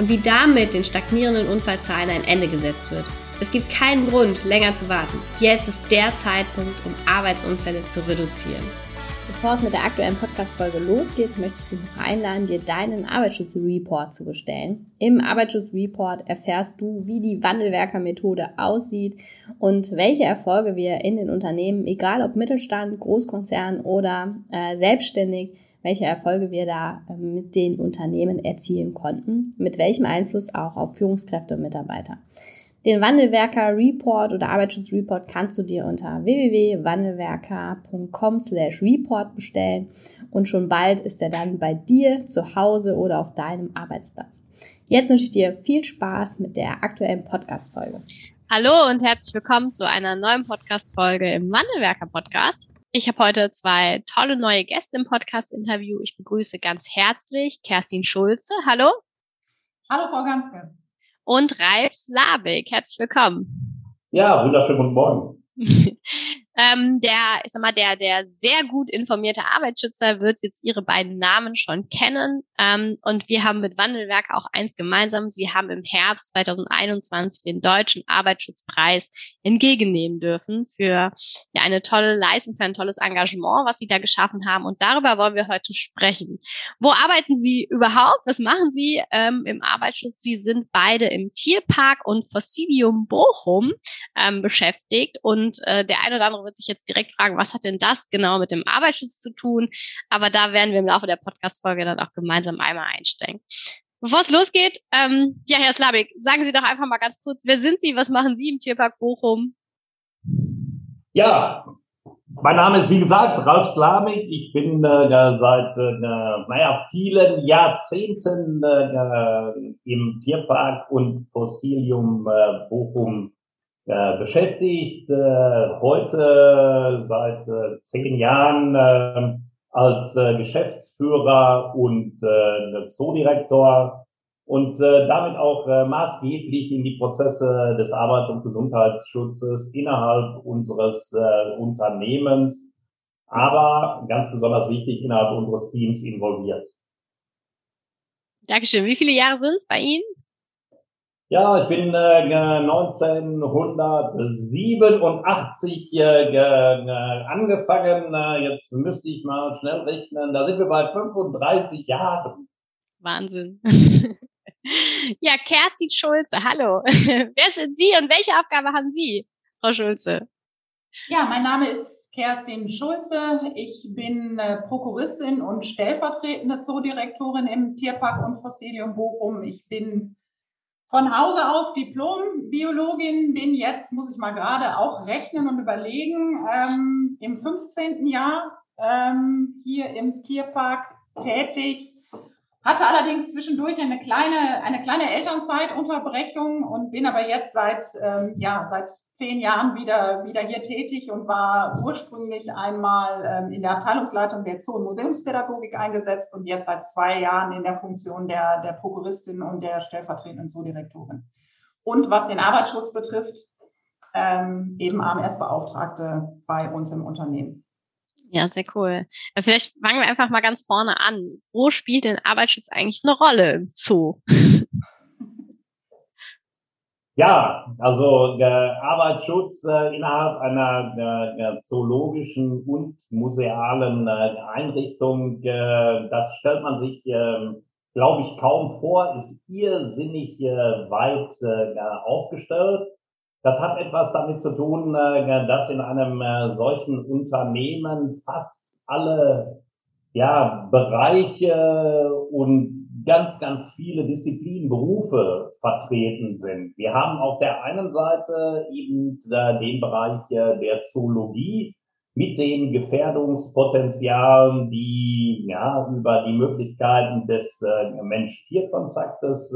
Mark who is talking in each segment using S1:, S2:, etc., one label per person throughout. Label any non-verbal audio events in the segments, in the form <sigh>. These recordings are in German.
S1: und wie damit den stagnierenden Unfallzahlen ein Ende gesetzt wird. Es gibt keinen Grund, länger zu warten. Jetzt ist der Zeitpunkt, um Arbeitsunfälle zu reduzieren. Bevor es mit der aktuellen Podcast-Folge losgeht, möchte ich dich noch einladen, dir deinen Arbeitsschutzreport zu bestellen. Im Arbeitsschutzreport erfährst du, wie die Wandelwerker-Methode aussieht und welche Erfolge wir in den Unternehmen, egal ob Mittelstand, Großkonzern oder äh, selbstständig, welche Erfolge wir da äh, mit den Unternehmen erzielen konnten, mit welchem Einfluss auch auf Führungskräfte und Mitarbeiter. Den Wandelwerker Report oder Arbeitsschutzreport kannst du dir unter www.wandelwerker.com slash report bestellen und schon bald ist er dann bei dir zu Hause oder auf deinem Arbeitsplatz. Jetzt wünsche ich dir viel Spaß mit der aktuellen Podcast-Folge.
S2: Hallo und herzlich willkommen zu einer neuen Podcast-Folge im Wandelwerker Podcast. Ich habe heute zwei tolle neue Gäste im Podcast-Interview. Ich begrüße ganz herzlich Kerstin Schulze. Hallo.
S3: Hallo, Frau Ganske.
S2: Und Ralf Slavik. Herzlich willkommen.
S4: Ja, wunderschönen guten Morgen. <laughs>
S2: Ähm, der, ich sag mal, der, der sehr gut informierte Arbeitsschützer wird jetzt ihre beiden Namen schon kennen. Ähm, und wir haben mit Wandelwerk auch eins gemeinsam. Sie haben im Herbst 2021 den Deutschen Arbeitsschutzpreis entgegennehmen dürfen für ja, eine tolle Leistung, für ein tolles Engagement, was Sie da geschaffen haben. Und darüber wollen wir heute sprechen. Wo arbeiten Sie überhaupt? Was machen Sie ähm, im Arbeitsschutz? Sie sind beide im Tierpark und Fossilium Bochum ähm, beschäftigt. Und äh, der eine oder andere wird sich jetzt direkt fragen, was hat denn das genau mit dem Arbeitsschutz zu tun? Aber da werden wir im Laufe der Podcast-Folge dann auch gemeinsam einmal einsteigen. Bevor es losgeht, ähm, ja, Herr Slabik, sagen Sie doch einfach mal ganz kurz, wer sind Sie, was machen Sie im Tierpark Bochum?
S4: Ja, mein Name ist wie gesagt Ralf Slamik. Ich bin äh, seit äh, naja, vielen Jahrzehnten äh, im Tierpark und Fossilium äh, Bochum äh, beschäftigt, äh, heute seit äh, zehn Jahren äh, als äh, Geschäftsführer und äh, Zoodirektor und äh, damit auch äh, maßgeblich in die Prozesse des Arbeits- und Gesundheitsschutzes innerhalb unseres äh, Unternehmens, aber ganz besonders wichtig innerhalb unseres Teams involviert.
S2: Dankeschön. Wie viele Jahre sind es bei Ihnen?
S4: Ja, ich bin äh, 1987 äh, angefangen. Äh, jetzt müsste ich mal schnell rechnen. Da sind wir bei 35 Jahren.
S2: Wahnsinn. <laughs> ja, Kerstin Schulze, hallo. <laughs> Wer sind Sie und welche Aufgabe haben Sie, Frau Schulze?
S3: Ja, mein Name ist Kerstin Schulze. Ich bin äh, Prokuristin und stellvertretende Zoodirektorin im Tierpark und Fossilium Bochum. Ich bin von Hause aus Diplom-Biologin, bin jetzt, muss ich mal gerade auch rechnen und überlegen, ähm, im 15. Jahr ähm, hier im Tierpark tätig. Hatte allerdings zwischendurch eine kleine, eine kleine Elternzeitunterbrechung und bin aber jetzt seit, ähm, ja, seit zehn Jahren wieder, wieder hier tätig und war ursprünglich einmal ähm, in der Abteilungsleitung der Zoo- und Museumspädagogik eingesetzt und jetzt seit zwei Jahren in der Funktion der, der Prokuristin und der stellvertretenden Zoodirektorin. Und was den Arbeitsschutz betrifft, ähm, eben AMS-Beauftragte bei uns im Unternehmen.
S2: Ja, sehr cool. Vielleicht fangen wir einfach mal ganz vorne an. Wo spielt denn Arbeitsschutz eigentlich eine Rolle im Zoo?
S4: Ja, also der Arbeitsschutz äh, innerhalb einer äh, zoologischen und musealen äh, Einrichtung, äh, das stellt man sich, äh, glaube ich, kaum vor, ist irrsinnig äh, weit äh, aufgestellt. Das hat etwas damit zu tun, äh, dass in einem äh, solchen Unternehmen fast alle ja, Bereiche und ganz, ganz viele Disziplinen, Berufe vertreten sind. Wir haben auf der einen Seite eben äh, den Bereich der Zoologie mit den Gefährdungspotenzialen, die ja über die Möglichkeiten des Mensch-Tier-Kontaktes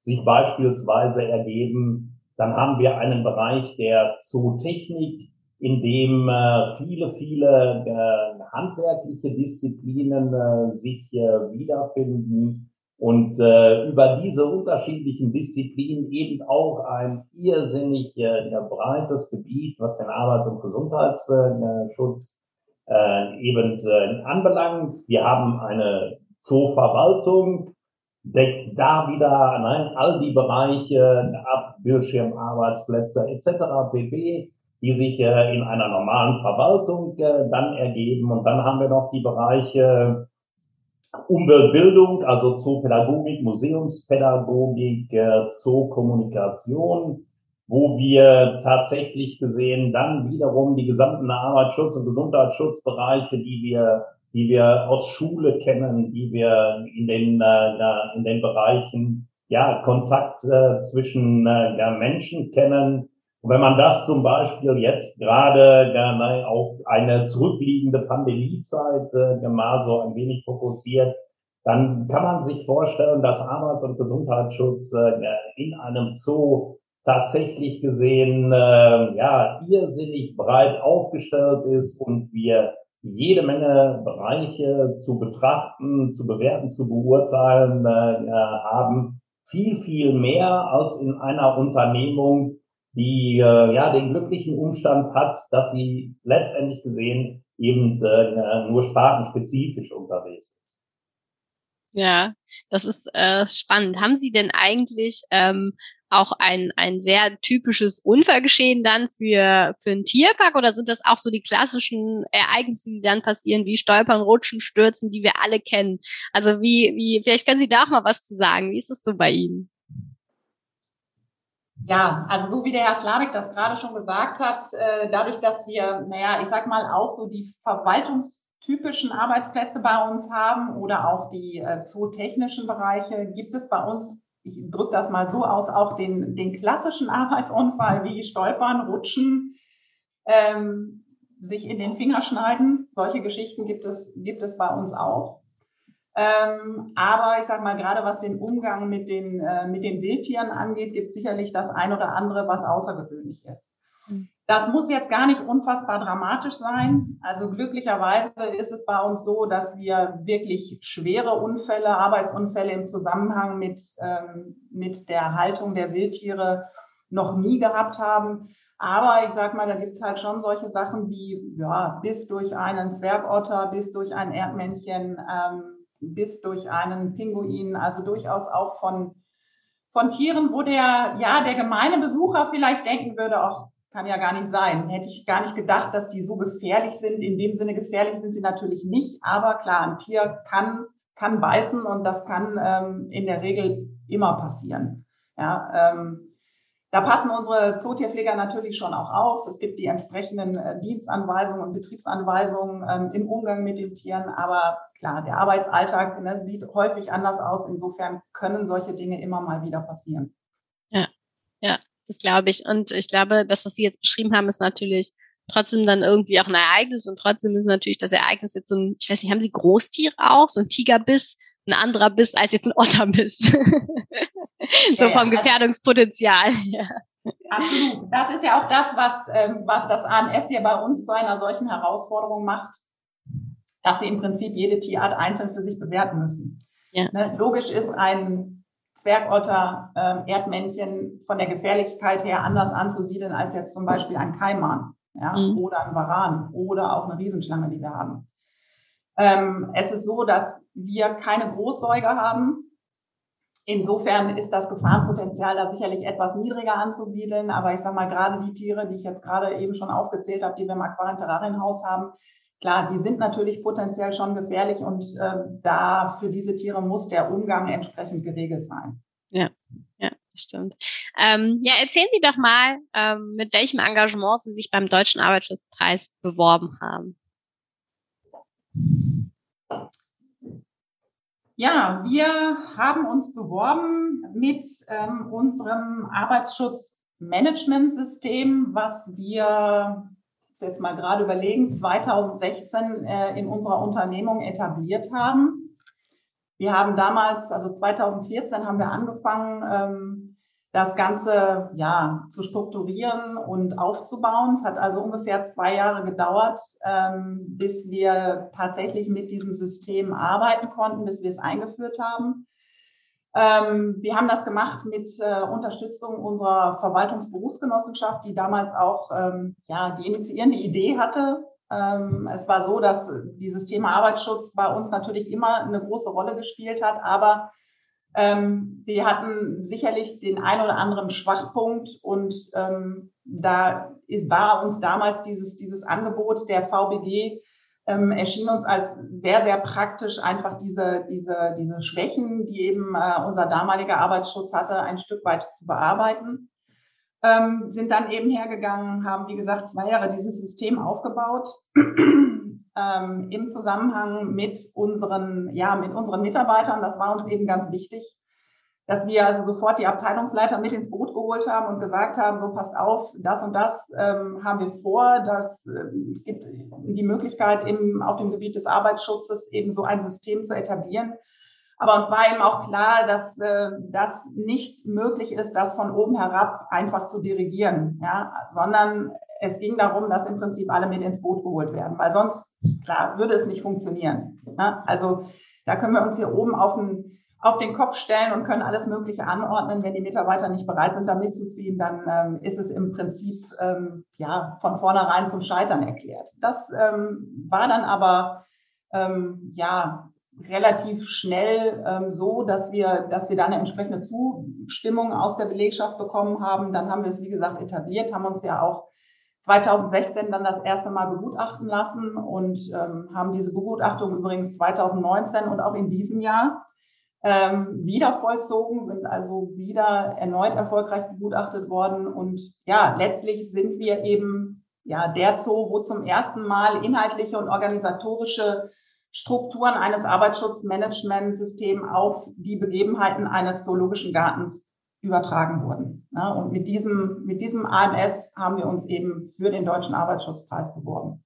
S4: sich beispielsweise ergeben. Dann haben wir einen Bereich der Zootechnik, in dem äh, viele, viele äh, handwerkliche Disziplinen äh, sich wiederfinden und über diese unterschiedlichen Disziplinen eben auch ein irrsinnig breites Gebiet, was den Arbeits- und Gesundheitsschutz eben anbelangt. Wir haben eine Zooverwaltung, deckt da wieder nein, all die Bereiche ab, Bildschirmarbeitsplätze etc. pp die sich äh, in einer normalen Verwaltung äh, dann ergeben. Und dann haben wir noch die Bereiche Umweltbildung, also Zoopädagogik, Museumspädagogik, äh, Zookommunikation, wo wir tatsächlich gesehen dann wiederum die gesamten Arbeitsschutz- und Gesundheitsschutzbereiche, die wir, die wir aus Schule kennen, die wir in den, äh, in den Bereichen ja, Kontakt äh, zwischen äh, Menschen kennen, und wenn man das zum Beispiel jetzt gerade äh, auf eine zurückliegende Pandemiezeit äh, mal so ein wenig fokussiert, dann kann man sich vorstellen, dass Arbeits- und Gesundheitsschutz äh, in einem Zoo tatsächlich gesehen äh, ja irrsinnig breit aufgestellt ist und wir jede Menge Bereiche zu betrachten, zu bewerten, zu beurteilen äh, haben. Viel, viel mehr als in einer Unternehmung, die äh, ja den glücklichen Umstand hat, dass sie letztendlich gesehen eben äh, nur spartenspezifisch unterwegs ist.
S2: Ja, das ist äh, spannend. Haben Sie denn eigentlich ähm, auch ein, ein sehr typisches Unfallgeschehen dann für, für einen Tierpark oder sind das auch so die klassischen Ereignisse, die dann passieren, wie Stolpern, Rutschen, Stürzen, die wir alle kennen? Also wie, wie, vielleicht können Sie da auch mal was zu sagen. Wie ist es so bei Ihnen?
S3: Ja, also so wie der Herr Slavik das gerade schon gesagt hat, äh, dadurch, dass wir, naja, ich sag mal auch so die verwaltungstypischen Arbeitsplätze bei uns haben oder auch die äh, zootechnischen Bereiche, gibt es bei uns, ich drücke das mal so aus, auch den, den klassischen Arbeitsunfall wie Stolpern, Rutschen, ähm, sich in den Finger schneiden. Solche Geschichten gibt es, gibt es bei uns auch. Ähm, aber ich sage mal, gerade was den Umgang mit den, äh, mit den Wildtieren angeht, gibt sicherlich das ein oder andere, was außergewöhnlich ist. Hm. Das muss jetzt gar nicht unfassbar dramatisch sein. Also glücklicherweise ist es bei uns so, dass wir wirklich schwere Unfälle, Arbeitsunfälle im Zusammenhang mit, ähm, mit der Haltung der Wildtiere noch nie gehabt haben. Aber ich sag mal, da gibt's halt schon solche Sachen wie, ja, bis durch einen Zwergotter, bis durch ein Erdmännchen, ähm, bis durch einen Pinguin, also durchaus auch von, von Tieren, wo der, ja, der gemeine Besucher vielleicht denken würde, auch kann ja gar nicht sein. Hätte ich gar nicht gedacht, dass die so gefährlich sind. In dem Sinne gefährlich sind sie natürlich nicht, aber klar, ein Tier kann, kann beißen und das kann ähm, in der Regel immer passieren. Ja, ähm, da passen unsere Zootierpfleger natürlich schon auch auf. Es gibt die entsprechenden äh, Dienstanweisungen und Betriebsanweisungen ähm, im Umgang mit den Tieren. Aber klar, der Arbeitsalltag ne, sieht häufig anders aus. Insofern können solche Dinge immer mal wieder passieren.
S2: Ja, ja, das glaube ich. Und ich glaube, das, was Sie jetzt beschrieben haben, ist natürlich trotzdem dann irgendwie auch ein Ereignis und trotzdem ist natürlich das Ereignis jetzt so ein, ich weiß nicht, haben Sie Großtiere auch, so ein Tigerbiss, ein anderer Biss als jetzt ein Otterbiss? <laughs> so vom Gefährdungspotenzial. <laughs> Ja.
S3: Absolut. Das ist ja auch das, was, ähm, was das ANS hier bei uns zu einer solchen Herausforderung macht, dass sie im Prinzip jede Tierart einzeln für sich bewerten müssen. Ja. Ne? Logisch ist ein Zwergotter, ähm, Erdmännchen von der Gefährlichkeit her anders anzusiedeln als jetzt zum Beispiel ein Kaiman ja? Mhm. oder ein Varan oder auch eine Riesenschlange, die wir haben. Ähm, es ist so, dass wir keine Großsäuger haben, Insofern ist das Gefahrenpotenzial da sicherlich etwas niedriger anzusiedeln. Aber ich sage mal, gerade die Tiere, die ich jetzt gerade eben schon aufgezählt habe, die wir im Aquarienterrarienhaus haben, klar, die sind natürlich potenziell schon gefährlich und äh, da für diese Tiere muss der Umgang entsprechend geregelt sein.
S2: Ja, ja, stimmt. Ähm, ja, erzählen Sie doch mal, ähm, mit welchem Engagement Sie sich beim Deutschen Arbeitsschutzpreis beworben haben.
S3: Ja, wir haben uns beworben mit ähm, unserem Arbeitsschutzmanagementsystem, was wir jetzt mal gerade überlegen, 2016 äh, in unserer Unternehmung etabliert haben. Wir haben damals, also 2014 haben wir angefangen, ähm, das Ganze ja zu strukturieren und aufzubauen. Es hat also ungefähr zwei Jahre gedauert, ähm, bis wir tatsächlich mit diesem System arbeiten konnten, bis wir es eingeführt haben. Ähm, wir haben das gemacht mit äh, Unterstützung unserer Verwaltungsberufsgenossenschaft, die damals auch ähm, ja, die initiierende Idee hatte. Ähm, es war so, dass dieses Thema Arbeitsschutz bei uns natürlich immer eine große Rolle gespielt hat, aber ähm, wir hatten sicherlich den ein oder anderen Schwachpunkt und ähm, da ist, war uns damals dieses, dieses Angebot der VBG ähm, erschien uns als sehr, sehr praktisch, einfach diese, diese, diese Schwächen, die eben äh, unser damaliger Arbeitsschutz hatte, ein Stück weit zu bearbeiten. Ähm, sind dann eben hergegangen, haben, wie gesagt, zwei Jahre dieses System aufgebaut <clears throat> ähm, im Zusammenhang mit unseren, ja, mit unseren Mitarbeitern. Das war uns eben ganz wichtig, dass wir also sofort die Abteilungsleiter mit ins Boot geholt haben und gesagt haben, so passt auf, das und das ähm, haben wir vor, dass äh, es gibt die Möglichkeit eben auf dem Gebiet des Arbeitsschutzes eben so ein System zu etablieren. Aber uns war eben auch klar, dass äh, das nicht möglich ist, das von oben herab einfach zu dirigieren, ja, sondern es ging darum, dass im Prinzip alle mit ins Boot geholt werden, weil sonst, klar, würde es nicht funktionieren. Ja? Also da können wir uns hier oben auf ein auf den Kopf stellen und können alles Mögliche anordnen. Wenn die Mitarbeiter nicht bereit sind, da mitzuziehen, dann ähm, ist es im Prinzip ähm, ja von vornherein zum Scheitern erklärt. Das ähm, war dann aber ähm, ja relativ schnell ähm, so, dass wir, dass wir dann eine entsprechende Zustimmung aus der Belegschaft bekommen haben. Dann haben wir es, wie gesagt, etabliert, haben uns ja auch 2016 dann das erste Mal begutachten lassen und ähm, haben diese Begutachtung übrigens 2019 und auch in diesem Jahr ähm, wieder vollzogen, sind also wieder erneut erfolgreich begutachtet worden. Und ja, letztlich sind wir eben ja der Zoo, wo zum ersten Mal inhaltliche und organisatorische Strukturen eines Arbeitsschutzmanagementsystems auf die Begebenheiten eines zoologischen Gartens übertragen wurden. Ja, und mit diesem, mit diesem AMS haben wir uns eben für den Deutschen Arbeitsschutzpreis beworben.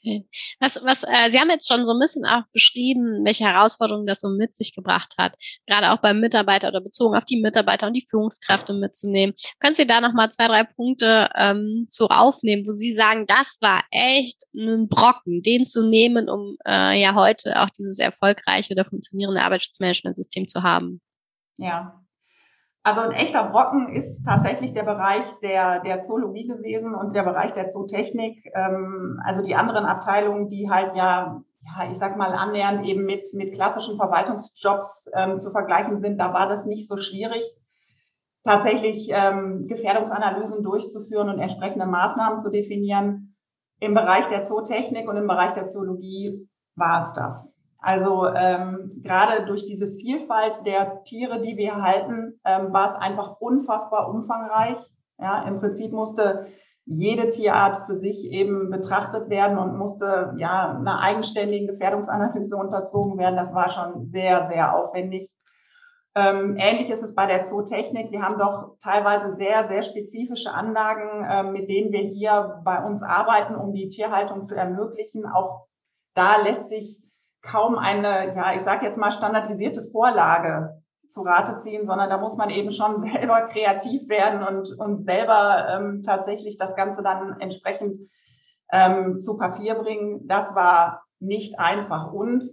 S2: Okay. Was, was, äh, Sie haben jetzt schon so ein bisschen auch beschrieben, welche Herausforderungen das so mit sich gebracht hat, gerade auch beim Mitarbeiter oder bezogen auf die Mitarbeiter und die Führungskräfte mitzunehmen. Können Sie da nochmal zwei, drei Punkte ähm, zu aufnehmen, wo Sie sagen, das war echt ein Brocken, den zu nehmen, um äh, ja heute auch dieses erfolgreiche oder funktionierende Arbeitsschutzmanagementsystem zu haben?
S3: Ja, also ein echter Brocken ist tatsächlich der Bereich der, der Zoologie gewesen und der Bereich der Zootechnik. Ähm, also die anderen Abteilungen, die halt ja, ja, ich sag mal, annähernd eben mit, mit klassischen Verwaltungsjobs ähm, zu vergleichen sind, da war das nicht so schwierig, tatsächlich ähm, Gefährdungsanalysen durchzuführen und entsprechende Maßnahmen zu definieren. Im Bereich der Zootechnik und im Bereich der Zoologie war es das. Also ähm, gerade durch diese Vielfalt der Tiere, die wir halten, ähm, war es einfach unfassbar umfangreich. Ja, im Prinzip musste jede Tierart für sich eben betrachtet werden und musste ja einer eigenständigen Gefährdungsanalyse unterzogen werden. Das war schon sehr, sehr aufwendig. Ähm, ähnlich ist es bei der Zootechnik. Wir haben doch teilweise sehr, sehr spezifische Anlagen, äh, mit denen wir hier bei uns arbeiten, um die Tierhaltung zu ermöglichen. Auch da lässt sich kaum eine, ja, ich sage jetzt mal standardisierte Vorlage zu Rate ziehen, sondern da muss man eben schon <laughs> selber kreativ werden und, und selber ähm, tatsächlich das Ganze dann entsprechend ähm, zu Papier bringen. Das war nicht einfach. Und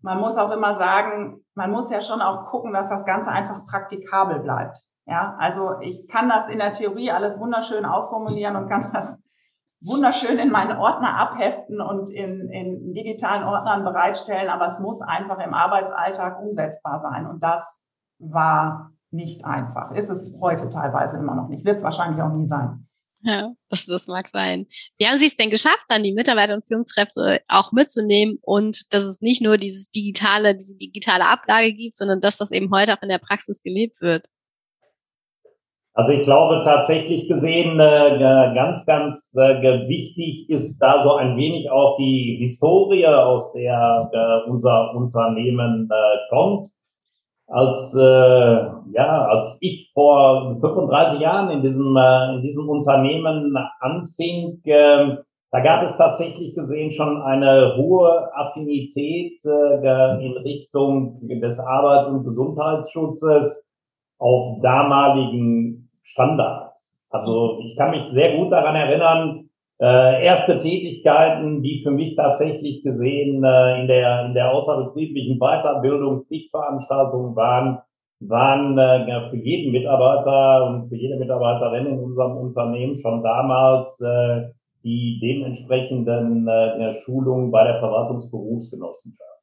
S3: man muss auch immer sagen, man muss ja schon auch gucken, dass das Ganze einfach praktikabel bleibt. Ja, also ich kann das in der Theorie alles wunderschön ausformulieren und kann das wunderschön in meinen Ordner abheften und in, in digitalen Ordnern bereitstellen, aber es muss einfach im Arbeitsalltag umsetzbar sein. Und das war nicht einfach. Ist es heute teilweise immer noch nicht. Wird es wahrscheinlich auch nie sein.
S2: Ja, das, das mag sein. Wie haben Sie es denn geschafft, dann die Mitarbeiter und Führungskräfte auch mitzunehmen und dass es nicht nur dieses digitale, diese digitale Ablage gibt, sondern dass das eben heute auch in der Praxis gelebt wird?
S4: Also ich glaube tatsächlich gesehen, äh, ganz, ganz äh, wichtig ist da so ein wenig auch die Historie, aus der äh, unser Unternehmen äh, kommt. Als, äh, ja, als ich vor 35 Jahren in diesem, äh, in diesem Unternehmen anfing, äh, Da gab es tatsächlich gesehen schon eine hohe Affinität in Richtung des Arbeits- und Gesundheitsschutzes auf damaligen Standard. Also ich kann mich sehr gut daran erinnern, äh, erste Tätigkeiten, die für mich tatsächlich gesehen äh, in der in der außerbetrieblichen Weiterbildung Pflichtveranstaltungen waren, waren äh, für jeden Mitarbeiter und für jede Mitarbeiterin in unserem Unternehmen schon damals äh, die dementsprechenden äh, Schulungen bei der Verwaltungsberufsgenossenschaft.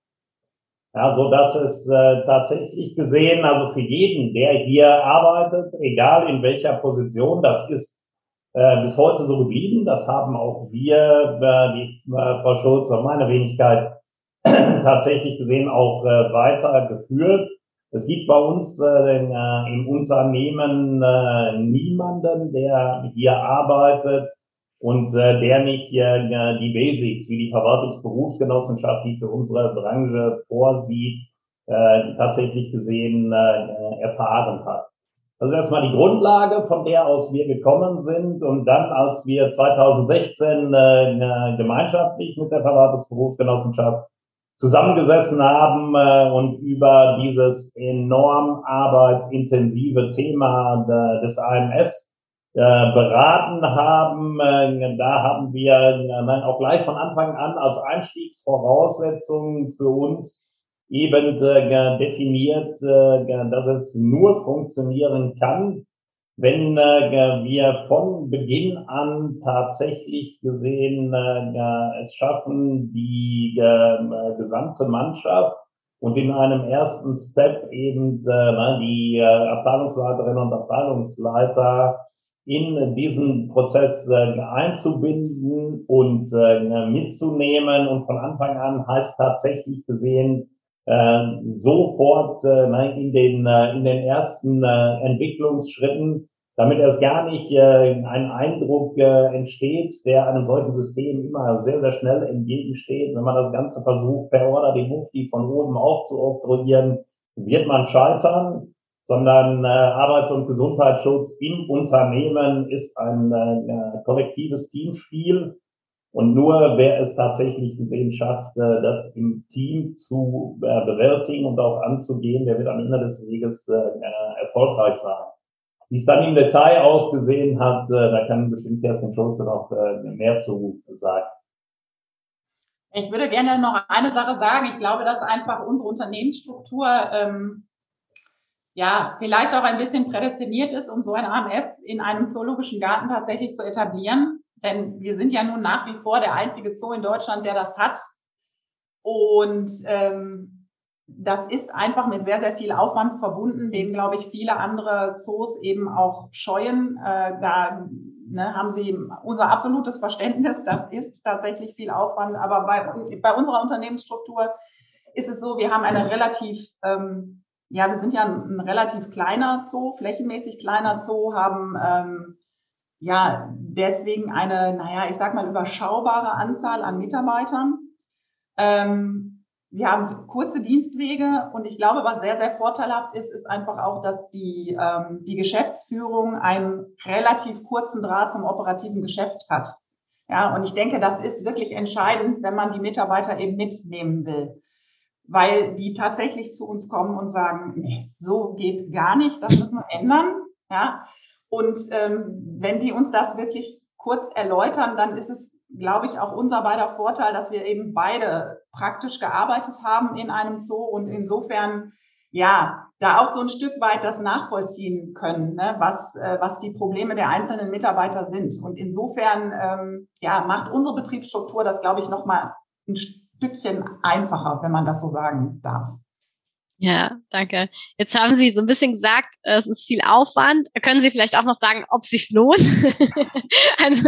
S4: Ja, so dass es äh, tatsächlich gesehen, also für jeden, der hier arbeitet, egal in welcher Position, das ist äh, bis heute so geblieben. Das haben auch wir, äh, die äh, Frau Schulz und meine Wenigkeit, <clears throat> tatsächlich gesehen auch äh, weitergeführt. Es gibt bei uns äh, in, äh, im Unternehmen äh, niemanden, der hier arbeitet und äh, der nicht äh, die Basics wie die Verwaltungsberufsgenossenschaft, die für unsere Branche vorsieht, äh, tatsächlich gesehen äh, erfahren hat. Das ist erstmal die Grundlage, von der aus wir gekommen sind. Und dann, als wir 2016 äh, gemeinschaftlich mit der Verwaltungsberufsgenossenschaft zusammengesessen haben äh, und über dieses enorm arbeitsintensive Thema de, des AMS äh, beraten haben. Äh, da haben wir äh, auch gleich von Anfang an als Einstiegsvoraussetzung für uns eben äh, definiert, äh, dass es nur funktionieren kann, wenn äh, wir von Beginn an tatsächlich gesehen äh, es schaffen, die äh, gesamte Mannschaft und in einem ersten Step eben äh, die äh, Abteilungsleiterinnen und Abteilungsleiter in diesen Prozess äh, einzubinden und äh, mitzunehmen. Und von Anfang an heißt tatsächlich gesehen, äh, sofort in, den, in den ersten Entwicklungsschritten, damit erst gar nicht ein Eindruck entsteht, der einem solchen System immer sehr, sehr schnell entgegensteht. Wenn man das Ganze versucht, per Order die Mufti von oben aufzuoktroyieren, wird man scheitern, sondern äh, Arbeits- und Gesundheitsschutz im Unternehmen ist ein äh, kollektives Teamspiel und nur wer es tatsächlich gesehen schafft, äh, das im Team zu äh, bewältigen und auch anzugehen, der wird am Ende des Weges äh, erfolgreich sein. Wie es dann im Detail ausgesehen hat, da kann bestimmt Kerstin Schulze noch mehr zu sagen.
S3: Ich würde gerne noch eine Sache sagen. Ich glaube, dass einfach unsere Unternehmensstruktur ähm, ja vielleicht auch ein bisschen prädestiniert ist, um so ein AMS in einem zoologischen Garten tatsächlich zu etablieren. Denn wir sind ja nun nach wie vor der einzige Zoo in Deutschland, der das hat. Und ähm, das ist einfach mit sehr, sehr viel Aufwand verbunden, den, glaube ich, viele andere Zoos eben auch scheuen. Äh, da ne, haben sie unser absolutes Verständnis. Das ist tatsächlich viel Aufwand. Aber bei, bei unserer Unternehmensstruktur ist es so, wir haben eine relativ, ähm, ja, wir sind ja ein, ein relativ kleiner Zoo, flächenmäßig kleiner Zoo, haben ähm, ja deswegen eine, naja, ich sag mal, überschaubare Anzahl an Mitarbeitern. Ähm, wir haben kurze Dienstwege und ich glaube, was sehr, sehr vorteilhaft ist, ist einfach auch, dass die, ähm, die Geschäftsführung einen relativ kurzen Draht zum operativen Geschäft hat. Ja, und ich denke, das ist wirklich entscheidend, wenn man die Mitarbeiter eben mitnehmen will. Weil die tatsächlich zu uns kommen und sagen, nee, so geht gar nicht, das müssen wir ändern. Ja, und ähm, wenn die uns das wirklich kurz erläutern, dann ist es, glaube ich, auch unser beider Vorteil, dass wir eben beide praktisch gearbeitet haben in einem Zoo und insofern ja da auch so ein Stück weit das nachvollziehen können, ne, was äh, was die Probleme der einzelnen Mitarbeiter sind. Und insofern ähm, ja macht unsere Betriebsstruktur das, glaube ich, noch mal ein Stückchen einfacher, wenn man das so sagen darf.
S2: Ja, danke. Jetzt haben Sie so ein bisschen gesagt, es ist viel Aufwand. Können Sie vielleicht auch noch sagen, ob es sich lohnt? <laughs> also,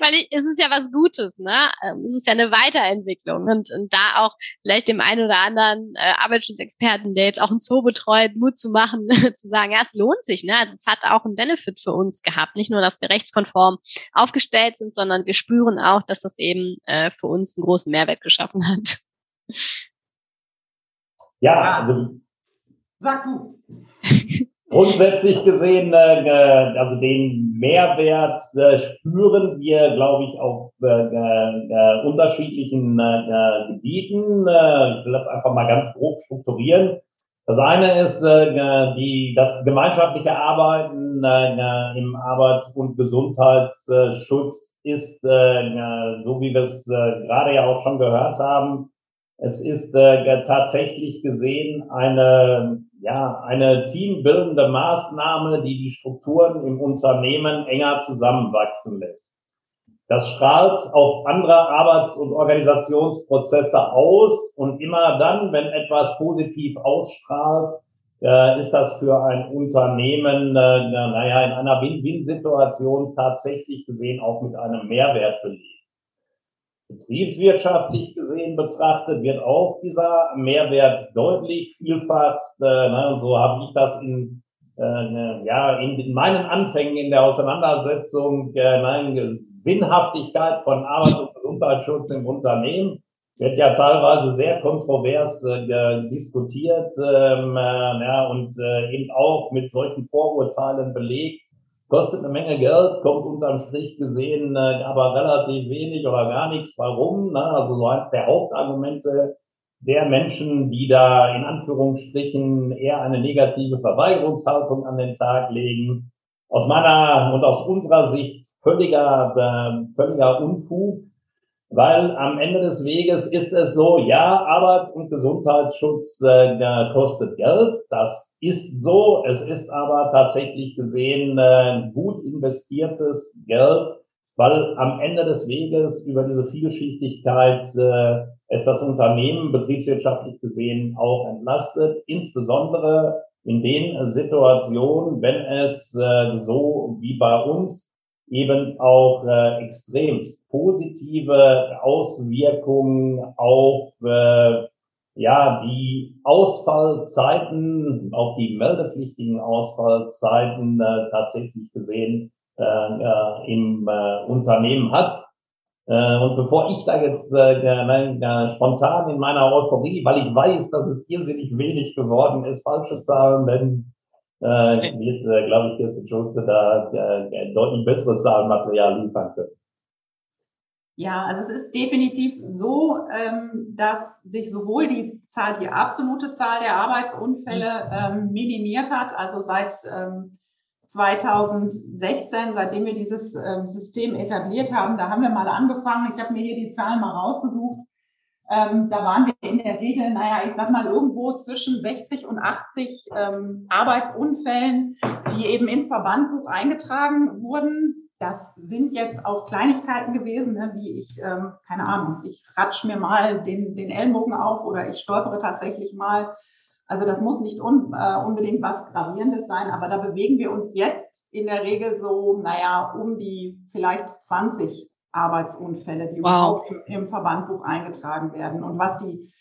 S2: weil ich, es ist ja was Gutes, ne? Ähm, es ist ja eine Weiterentwicklung und, und da auch vielleicht dem einen oder anderen äh, Arbeitsschutzexperten, der jetzt auch ein Zoo betreut, Mut zu machen, <laughs> zu sagen, ja, es lohnt sich, ne? Also es hat auch einen Benefit für uns gehabt. Nicht nur, dass wir rechtskonform aufgestellt sind, sondern wir spüren auch, dass das eben äh, für uns einen großen Mehrwert geschaffen hat.
S4: Ja, also,
S3: Sag du. <laughs> <laughs>
S4: Grundsätzlich gesehen, äh, also den Mehrwert äh, spüren wir, glaube ich, auf äh, äh, unterschiedlichen äh, Gebieten. Äh, ich will das einfach mal ganz grob strukturieren. Das eine ist äh, die, das gemeinschaftliche Arbeiten äh, im Arbeits- und Gesundheitsschutz ist, äh, so wie wir es äh, gerade ja auch schon gehört haben, es ist äh, tatsächlich gesehen eine, ja, eine teambildende Maßnahme, die die Strukturen im Unternehmen enger zusammenwachsen lässt. Das strahlt auf andere Arbeits- und Organisationsprozesse aus und immer dann, wenn etwas positiv ausstrahlt, äh, ist das für ein Unternehmen, äh, naja, in einer Win-Win-Situation tatsächlich gesehen auch mit einem Mehrwert belegt. Betriebswirtschaftlich gesehen betrachtet wird auch dieser Mehrwert deutlich vielfachst. Äh, ne, und so habe ich das in äh, ja, in, in meinen Anfängen in der Auseinandersetzung, äh, nein, Sinnhaftigkeit von Arbeit und Gesundheitsschutz im Unternehmen wird ja teilweise sehr kontrovers äh, diskutiert ähm, äh, ja, und äh, eben auch mit solchen Vorurteilen belegt. Kostet eine Menge Geld, kommt unterm Strich gesehen äh, aber relativ wenig oder gar nichts. Warum? Ne? Also so eins der Hauptargumente der Menschen, die da in Anführungsstrichen eher eine negative Verweigerungshaltung an den Tag legen. Aus meiner und aus unserer Sicht völliger, äh, völliger Unfug, weil am Ende des Weges ist es so, ja, Arbeits- und Gesundheitsschutz äh, kostet Geld. Das ist so. Es ist aber tatsächlich gesehen äh, gut investiertes Geld, weil am Ende des Weges über diese Vielschichtigkeit äh, es das Unternehmen betriebswirtschaftlich gesehen auch entlastet, insbesondere in den Situationen, wenn es äh, so wie bei uns eben auch äh, extremst positive Auswirkungen auf äh, ja die Ausfallzeiten, auf die meldepflichtigen Ausfallzeiten äh, tatsächlich gesehen äh, äh, im äh, Unternehmen hat. Äh, und bevor ich da jetzt äh, äh, spontan in meiner Euphorie, weil ich weiß, dass es irrsinnig wenig geworden ist, falsche Zahlen nennen, äh, wird, äh, glaube ich, Kirsten Schulze da äh, deutlich besseres Zahlenmaterial liefern können.
S3: Ja, also es ist definitiv so, ähm, dass sich sowohl die Zahl, die absolute Zahl der Arbeitsunfälle ähm, minimiert hat, also seit ähm, 2016, seitdem wir dieses äh, System etabliert haben, da haben wir mal angefangen. Ich habe mir hier die Zahlen mal rausgesucht. Ähm, da waren wir in der Regel, naja, ich sag mal irgendwo zwischen 60 und 80 ähm, Arbeitsunfällen, die eben ins Verbandbuch eingetragen wurden. Das sind jetzt auch Kleinigkeiten gewesen, ne, wie ich, ähm, keine Ahnung, ich ratsch mir mal den, den Ellbogen auf oder ich stolpere tatsächlich mal also das muss nicht un, äh, unbedingt was Gravierendes sein, aber da bewegen wir uns jetzt in der Regel so, naja, um die vielleicht 20 Arbeitsunfälle, die wow. überhaupt im, im, Verbandbuch eingetragen werden. Und was die,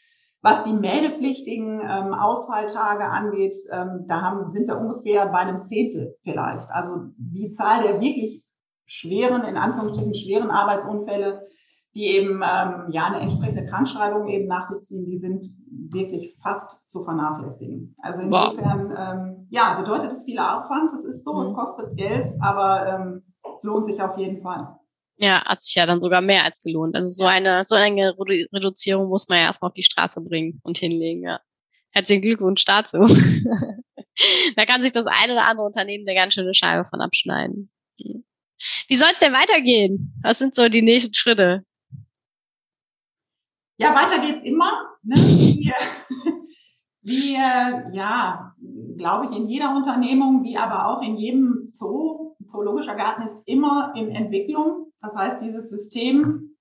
S3: was die meldepflichtigen ähm, Ausfalltage angeht, ähm, da haben, sind wir ungefähr bei einem Zehntel vielleicht. Also die Zahl der wirklich schweren, in Anführungsstrichen schweren Arbeitsunfälle, die eben ähm, ja eine entsprechende Krankschreibung eben nach sich ziehen, die sind wirklich fast zu vernachlässigen. Also insofern, wow. ähm, ja, bedeutet es viel Aufwand, das ist so, mhm. es kostet Geld, aber ähm, lohnt sich auf jeden Fall.
S2: Ja, hat sich ja dann sogar mehr als gelohnt. Also so eine, so eine Reduzierung muss man ja erstmal auf die Straße bringen und hinlegen, ja. Herzlichen Glückwunsch dazu. <laughs> da kann sich das eine oder andere Unternehmen der ganz schöne Scheibe von abschneiden. Wie soll es denn weitergehen? Was sind so die nächsten Schritte?
S3: Ja, weiter geht's immer. Ne? Wir, wir, ja, glaube ich, in jeder Unternehmung, wie aber auch in jedem Zoo, Zoologischer Garten ist immer in Entwicklung. Das heißt, dieses System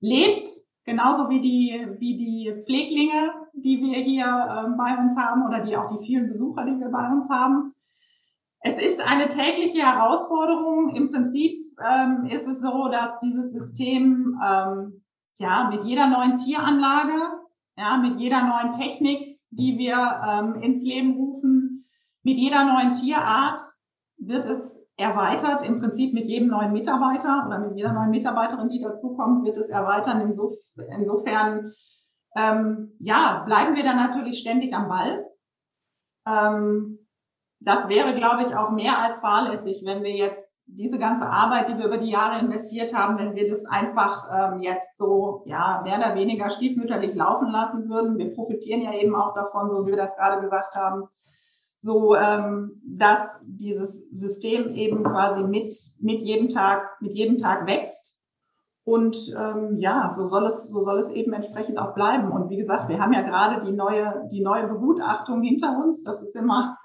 S3: lebt genauso wie die, wie die Pfleglinge, die wir hier äh, bei uns haben oder die auch die vielen Besucher, die wir bei uns haben. Es ist eine tägliche Herausforderung. Im Prinzip ähm, ist es so, dass dieses System ähm, ja, mit jeder neuen Tieranlage, ja, mit jeder neuen Technik, die wir ähm, ins Leben rufen, mit jeder neuen Tierart wird es erweitert. Im Prinzip mit jedem neuen Mitarbeiter oder mit jeder neuen Mitarbeiterin, die dazukommt, wird es erweitern. Insof insofern, ähm, ja, bleiben wir dann natürlich ständig am Ball. Ähm, das wäre, glaube ich, auch mehr als fahrlässig, wenn wir jetzt diese ganze Arbeit, die wir über die Jahre investiert haben, wenn wir das einfach ähm, jetzt so ja mehr oder weniger stiefmütterlich laufen lassen würden. Wir profitieren ja eben auch davon, so wie wir das gerade gesagt haben, so ähm, dass dieses System eben quasi mit mit jedem Tag mit jedem Tag wächst und ähm, ja, so soll es, so soll es eben entsprechend auch bleiben. Und wie gesagt, wir haben ja gerade die neue, die neue Begutachtung hinter uns. Das ist immer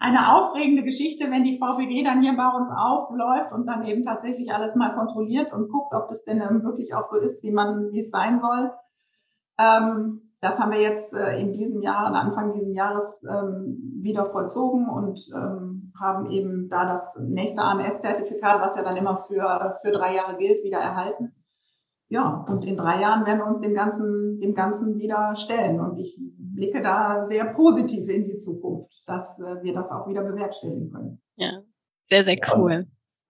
S3: eine aufregende Geschichte, wenn die VPG dann hier bei uns aufläuft und dann eben tatsächlich alles mal kontrolliert und guckt, ob das denn ähm, wirklich auch so ist, wie man, wie es sein soll. Ähm, das haben wir jetzt äh, in diesem Jahr, Anfang dieses Jahres ähm, wieder vollzogen und ähm, haben eben da das nächste AMS-Zertifikat, was ja dann immer für, für drei Jahre gilt, wieder erhalten. Ja, und in drei Jahren werden wir uns dem Ganzen, dem Ganzen wieder stellen. Und ich blicke da sehr positiv in die Zukunft, dass äh, wir das auch wieder bewerkstelligen können.
S2: Ja, sehr, sehr cool.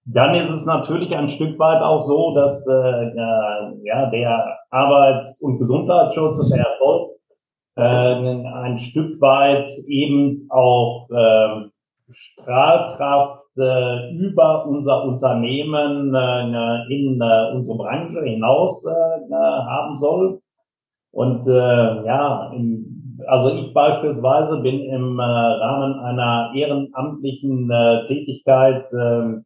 S4: Dann ist es natürlich ein Stück weit auch so, dass äh, ja, der Arbeits- und Gesundheitsschutz und der Erfolg äh, ein Stück weit eben auch äh, Strahlkraft äh, über unser Unternehmen äh, in äh, unsere Branche hinaus äh, haben soll. Und äh, ja, im, also ich beispielsweise bin im äh, Rahmen einer ehrenamtlichen äh, Tätigkeit äh,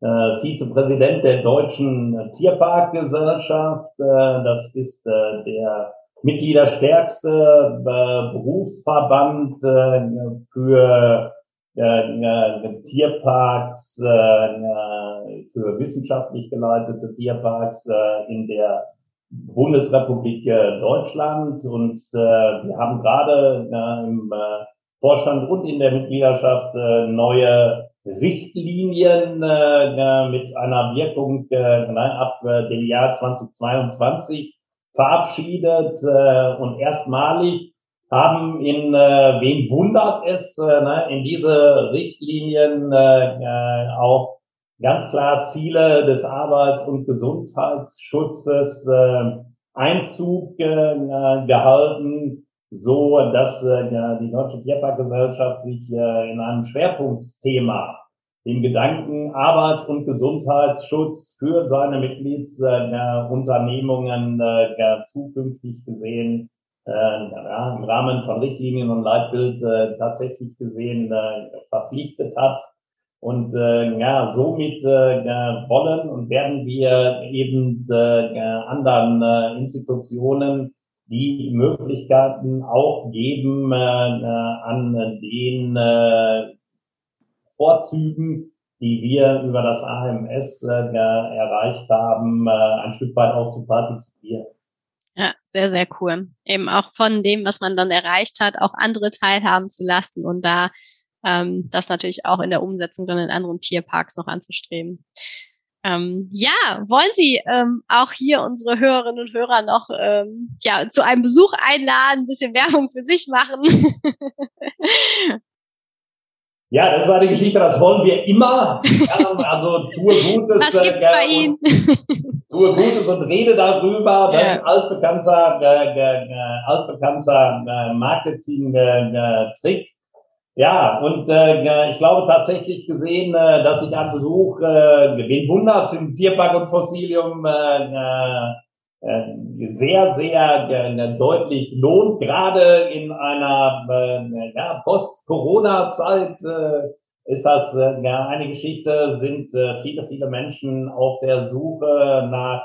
S4: äh, Vizepräsident der Deutschen Tierparkgesellschaft. Das ist der mitgliederstärkste Berufsverband für Tierparks, für wissenschaftlich geleitete Tierparks in der Bundesrepublik äh, Deutschland. Und äh, wir haben gerade äh, im äh, Vorstand und in der Mitgliedschaft äh, neue Richtlinien äh, mit einer Wirkung äh, ab äh, dem Jahr 2022 verabschiedet äh, und erstmalig haben in äh, wen wundert es äh, in diese Richtlinien äh, äh auch ganz klar Ziele des Arbeits- und Gesundheitsschutzes äh, Einzug äh, gehalten, so dass äh, die Deutsche Tierparkgesellschaft sich äh, in einem Schwerpunktthema dem Gedanken Arbeits- und Gesundheitsschutz für seine Mitgliedsunternehmungen äh, äh, zukünftig gesehen äh, ja, im Rahmen von Richtlinien und Leitbild äh, tatsächlich gesehen äh, verpflichtet hat. Und äh, ja, somit äh, wollen und werden wir eben äh, anderen äh, Institutionen die Möglichkeiten auch geben, äh, an den äh, Vorzügen, die wir über das AMS äh, erreicht haben, äh, ein Stück weit auch zu partizipieren.
S2: Ja, sehr, sehr cool. Eben auch von dem, was man dann erreicht hat, auch andere teilhaben zu lassen und da ähm, das natürlich auch in der Umsetzung dann in anderen Tierparks noch anzustreben. Ähm, ja, wollen Sie ähm, auch hier unsere Hörerinnen und Hörer noch ähm, ja, zu einem Besuch einladen, ein bisschen Werbung für sich machen? <laughs>
S4: ja, das ist eine Geschichte, das wollen wir immer. Also tue <laughs> Gutes.
S2: Was gibt's äh, bei Ihnen?
S4: tue Gutes und rede darüber. Ja. ein altbekannter, äh, äh, altbekannter äh, Marketing-Trick. Ja, und äh, ich glaube tatsächlich gesehen, äh, dass sich ein Besuch, äh, wen wundert im Tierpark und Fossilium äh, äh, sehr, sehr äh, deutlich lohnt, gerade in einer äh, ja, Post-Corona-Zeit äh, ist das äh, ja, eine Geschichte, sind äh, viele, viele Menschen auf der Suche nach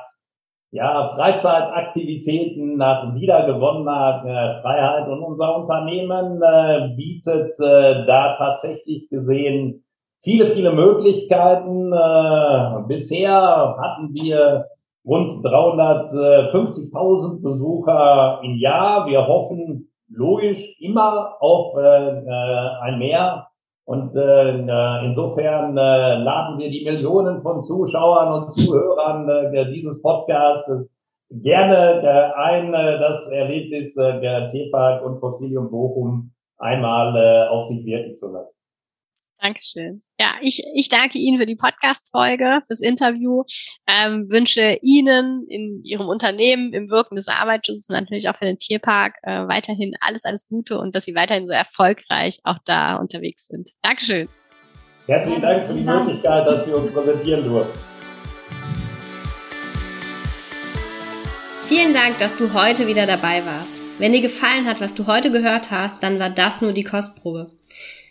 S4: ja, Freizeitaktivitäten nach wiedergewonnener äh, Freiheit und unser Unternehmen äh, bietet äh, da tatsächlich gesehen viele, viele Möglichkeiten. Äh, bisher hatten wir rund 350.000 Besucher im Jahr. Wir hoffen logisch immer auf äh, äh ein Mehr. Und äh, insofern äh, laden wir die Millionen von Zuschauern und Zuhörern äh, dieses Podcasts gerne äh, ein, äh, das Erlebnis äh, der T-Park und Fossilium Bochum einmal äh, auf sich wirken zu lassen.
S2: Dankeschön. Ja, ich, ich danke Ihnen für die Podcast-Folge, fürs Interview, ähm, wünsche Ihnen in Ihrem Unternehmen, im Wirken des Arbeitsschutzes und natürlich auch für den Tierpark äh, weiterhin alles, alles Gute und dass Sie weiterhin so erfolgreich auch da unterwegs sind. Dankeschön.
S4: Herzlichen Dank für die Möglichkeit, dass wir uns präsentieren durften.
S1: Vielen Dank, dass du heute wieder dabei warst. Wenn dir gefallen hat, was du heute gehört hast, dann war das nur die Kostprobe.